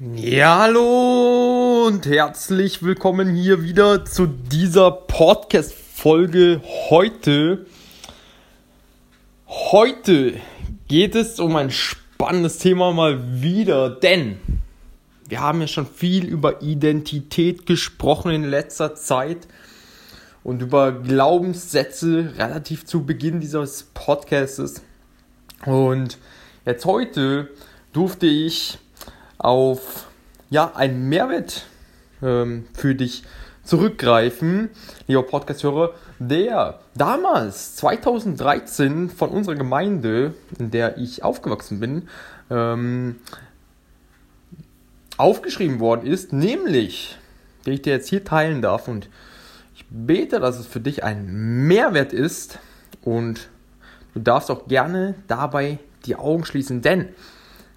Ja, hallo und herzlich willkommen hier wieder zu dieser Podcast-Folge heute. Heute geht es um ein spannendes Thema mal wieder, denn wir haben ja schon viel über Identität gesprochen in letzter Zeit und über Glaubenssätze relativ zu Beginn dieses Podcasts. Und jetzt heute durfte ich auf ja, einen Mehrwert ähm, für dich zurückgreifen, lieber Podcast-Hörer, der damals 2013 von unserer Gemeinde, in der ich aufgewachsen bin, ähm, aufgeschrieben worden ist, nämlich, den ich dir jetzt hier teilen darf und ich bete, dass es für dich ein Mehrwert ist und du darfst auch gerne dabei die Augen schließen, denn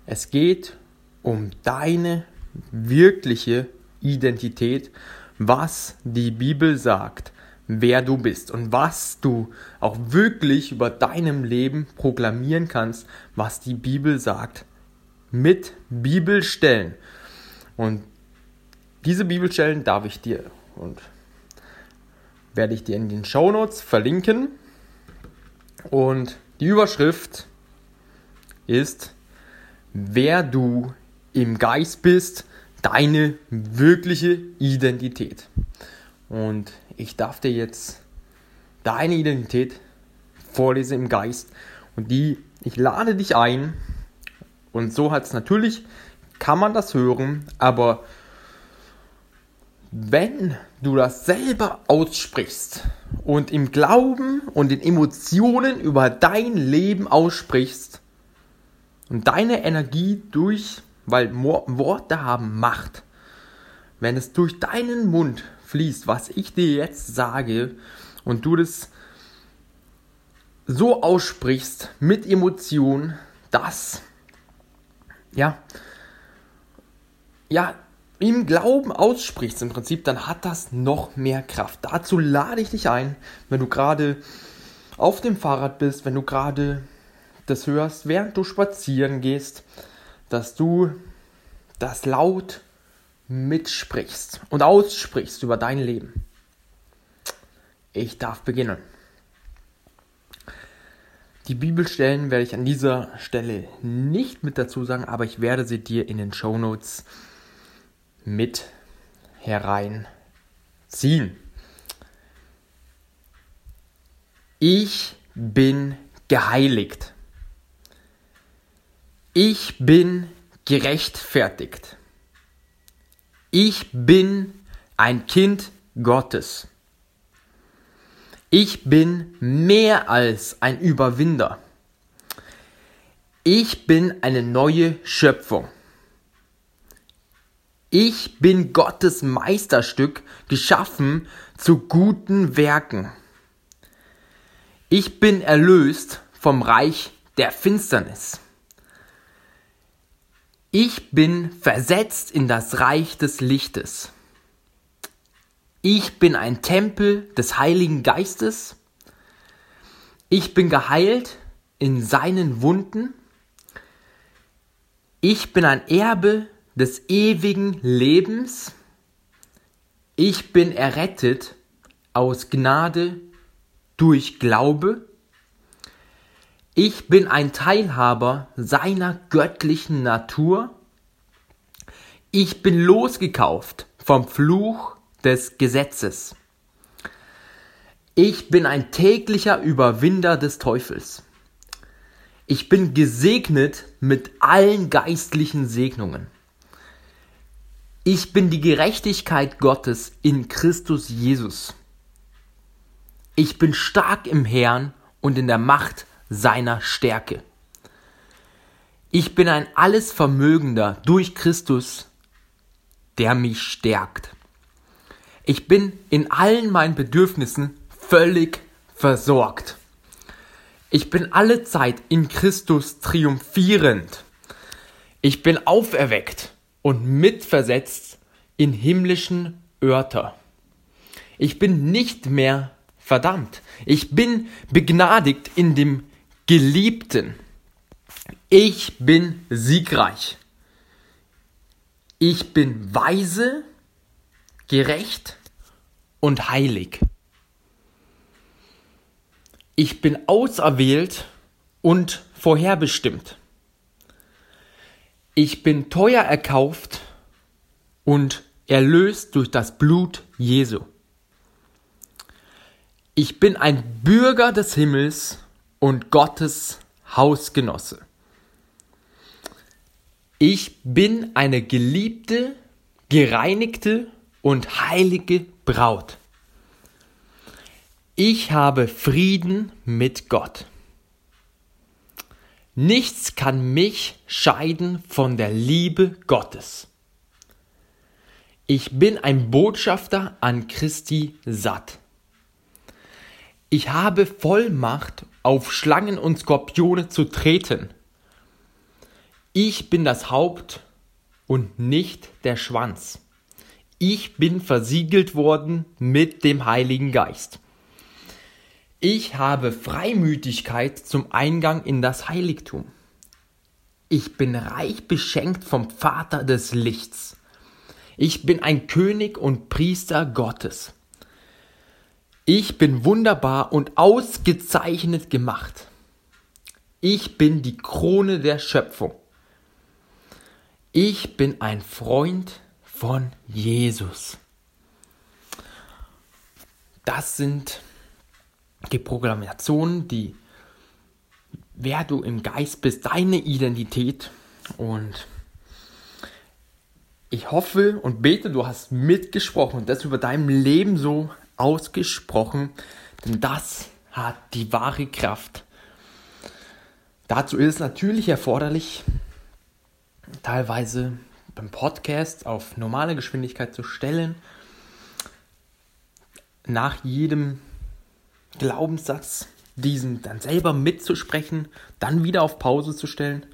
es geht um deine wirkliche Identität, was die Bibel sagt, wer du bist und was du auch wirklich über deinem Leben proklamieren kannst, was die Bibel sagt, mit Bibelstellen. Und diese Bibelstellen darf ich dir und werde ich dir in den Show Notes verlinken. Und die Überschrift ist, wer du im Geist bist, deine wirkliche Identität. Und ich darf dir jetzt deine Identität vorlesen im Geist. Und die, ich lade dich ein. Und so hat es natürlich, kann man das hören, aber wenn du das selber aussprichst und im Glauben und in Emotionen über dein Leben aussprichst und deine Energie durch, weil Worte haben Macht, wenn es durch deinen Mund fließt, was ich dir jetzt sage, und du das so aussprichst mit Emotion, dass ja, ja, im Glauben aussprichst im Prinzip, dann hat das noch mehr Kraft. Dazu lade ich dich ein, wenn du gerade auf dem Fahrrad bist, wenn du gerade das hörst, während du spazieren gehst, dass du das laut mitsprichst und aussprichst über dein Leben. Ich darf beginnen. Die Bibelstellen werde ich an dieser Stelle nicht mit dazu sagen, aber ich werde sie dir in den Show Notes mit hereinziehen. Ich bin geheiligt. Ich bin gerechtfertigt. Ich bin ein Kind Gottes. Ich bin mehr als ein Überwinder. Ich bin eine neue Schöpfung. Ich bin Gottes Meisterstück, geschaffen zu guten Werken. Ich bin erlöst vom Reich der Finsternis. Ich bin versetzt in das Reich des Lichtes. Ich bin ein Tempel des Heiligen Geistes. Ich bin geheilt in seinen Wunden. Ich bin ein Erbe des ewigen Lebens. Ich bin errettet aus Gnade durch Glaube. Ich bin ein Teilhaber seiner göttlichen Natur. Ich bin losgekauft vom Fluch des Gesetzes. Ich bin ein täglicher Überwinder des Teufels. Ich bin gesegnet mit allen geistlichen Segnungen. Ich bin die Gerechtigkeit Gottes in Christus Jesus. Ich bin stark im Herrn und in der Macht seiner Stärke. Ich bin ein Allesvermögender durch Christus, der mich stärkt. Ich bin in allen meinen Bedürfnissen völlig versorgt. Ich bin alle Zeit in Christus triumphierend. Ich bin auferweckt und mitversetzt in himmlischen Örter. Ich bin nicht mehr verdammt. Ich bin begnadigt in dem Geliebten. Ich bin siegreich. Ich bin weise, gerecht und heilig. Ich bin auserwählt und vorherbestimmt. Ich bin teuer erkauft und erlöst durch das Blut Jesu. Ich bin ein Bürger des Himmels und Gottes Hausgenosse. Ich bin eine geliebte, gereinigte und heilige Braut. Ich habe Frieden mit Gott. Nichts kann mich scheiden von der Liebe Gottes. Ich bin ein Botschafter an Christi satt. Ich habe Vollmacht, auf Schlangen und Skorpione zu treten. Ich bin das Haupt und nicht der Schwanz. Ich bin versiegelt worden mit dem Heiligen Geist. Ich habe Freimütigkeit zum Eingang in das Heiligtum. Ich bin reich beschenkt vom Vater des Lichts. Ich bin ein König und Priester Gottes. Ich bin wunderbar und ausgezeichnet gemacht. Ich bin die Krone der Schöpfung. Ich bin ein Freund von Jesus. Das sind die Programmation, die wer du im Geist bist, deine Identität und ich hoffe und bete, du hast mitgesprochen und das über deinem Leben so ausgesprochen, denn das hat die wahre Kraft. Dazu ist es natürlich erforderlich, teilweise beim Podcast auf normale Geschwindigkeit zu stellen, nach jedem Glaubenssatz, diesen dann selber mitzusprechen, dann wieder auf Pause zu stellen.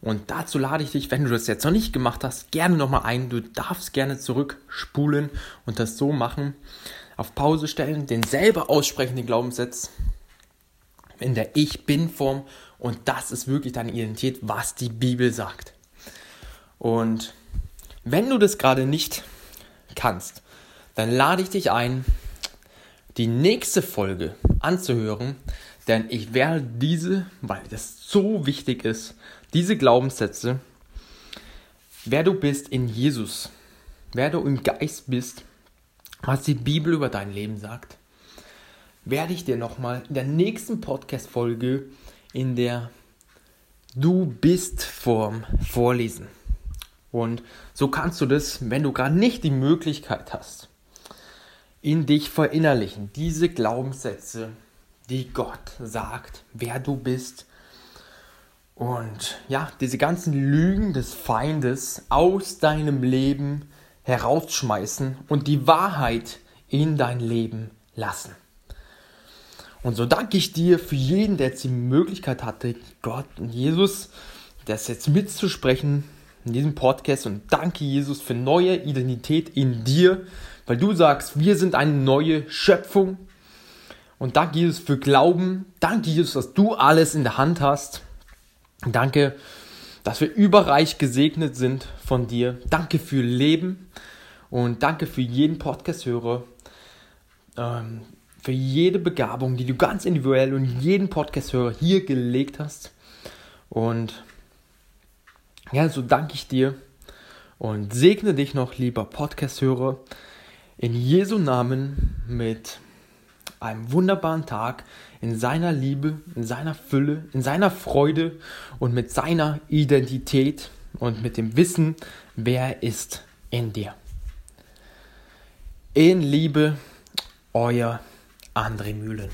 Und dazu lade ich dich, wenn du das jetzt noch nicht gemacht hast, gerne nochmal ein. Du darfst gerne zurückspulen und das so machen. Auf Pause stellen, den selber aussprechen, den Glaubenssatz in der Ich Bin-Form. Und das ist wirklich deine Identität, was die Bibel sagt. Und wenn du das gerade nicht kannst, dann lade ich dich ein, die nächste Folge anzuhören, denn ich werde diese, weil das so wichtig ist, diese Glaubenssätze, wer du bist in Jesus, wer du im Geist bist, was die Bibel über dein Leben sagt, werde ich dir nochmal in der nächsten Podcast-Folge in der Du bist Form vorlesen. Und so kannst du das, wenn du gerade nicht die Möglichkeit hast, in dich verinnerlichen. Diese Glaubenssätze, die Gott sagt, wer du bist. Und ja, diese ganzen Lügen des Feindes aus deinem Leben herausschmeißen und die Wahrheit in dein Leben lassen. Und so danke ich dir für jeden, der jetzt die Möglichkeit hatte, Gott und Jesus, das jetzt mitzusprechen in diesem Podcast. Und danke Jesus für neue Identität in dir, weil du sagst, wir sind eine neue Schöpfung. Und danke Jesus für Glauben. Danke Jesus, dass du alles in der Hand hast. Danke, dass wir überreich gesegnet sind von dir. Danke für Leben und danke für jeden Podcast-Hörer. Ähm, für jede Begabung, die du ganz individuell und jeden Podcast-Hörer hier gelegt hast. Und ja, so danke ich dir und segne dich noch, lieber Podcast-Hörer, in Jesu Namen mit einem wunderbaren Tag in seiner Liebe, in seiner Fülle, in seiner Freude und mit seiner Identität und mit dem Wissen, wer er ist in dir. In Liebe, euer André Mühlen.